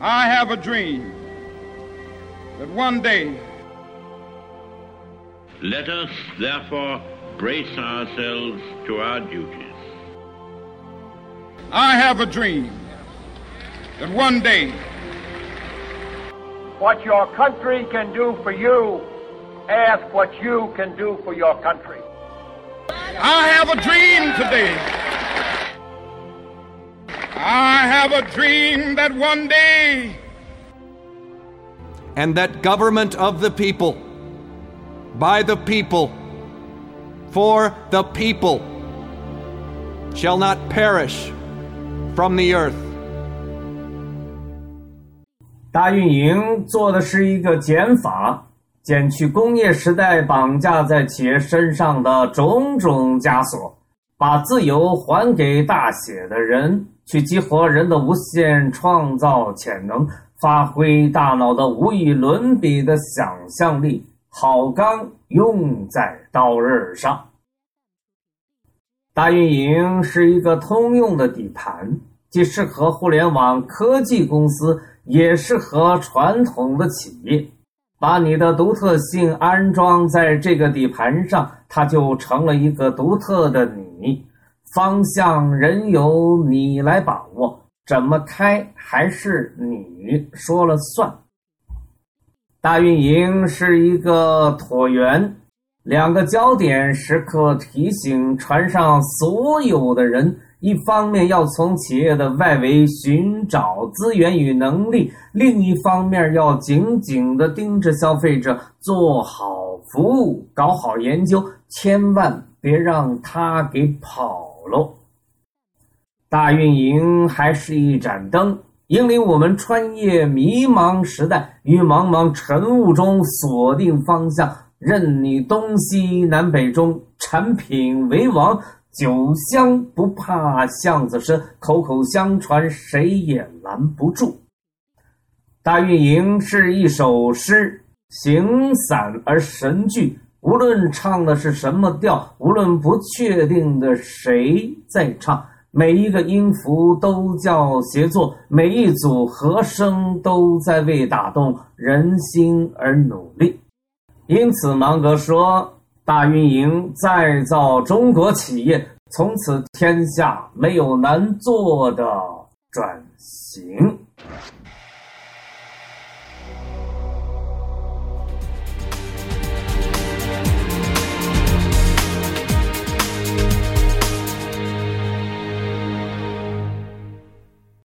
I have a dream that one day Let us therefore brace ourselves to our duties. I have a dream that one day What your country can do for you, ask what you can do for your country. I have a dream today. I have a dream that one day and that government of the people, by the people, for the people, shall not perish from the earth. 大运营做的是一个减法， 减去工业时代绑架在企业身上的种种枷锁，把自由还给大写的人，去激活人的无限创造潜能，发挥大脑的无与伦比的想象力。好钢用在刀刃上。大运营是一个通用的底盘，既适合互联网科技公司，也适合传统的企业。把你的独特性安装在这个底盘上，它就成了一个独特的你。方向仍由你来把握，怎么开还是你说了算。大运营是一个椭圆，两个焦点时刻提醒船上所有的人：一方面要从企业的外围寻找资源与能力，另一方面要紧紧地盯着消费者，做好服务，搞好研究，千万别让他给跑喽。大运营还是一盏灯。引领我们穿越迷茫时代，于茫茫晨雾中锁定方向，任你东西南北中，产品为王，酒香不怕巷子深，口口相传谁也拦不住。大运营是一首诗，形散而神聚，无论唱的是什么调，无论不确定的谁在唱。每一个音符都叫协作，每一组和声都在为打动人心而努力。因此，芒格说：“大运营再造中国企业，从此天下没有难做的转型。”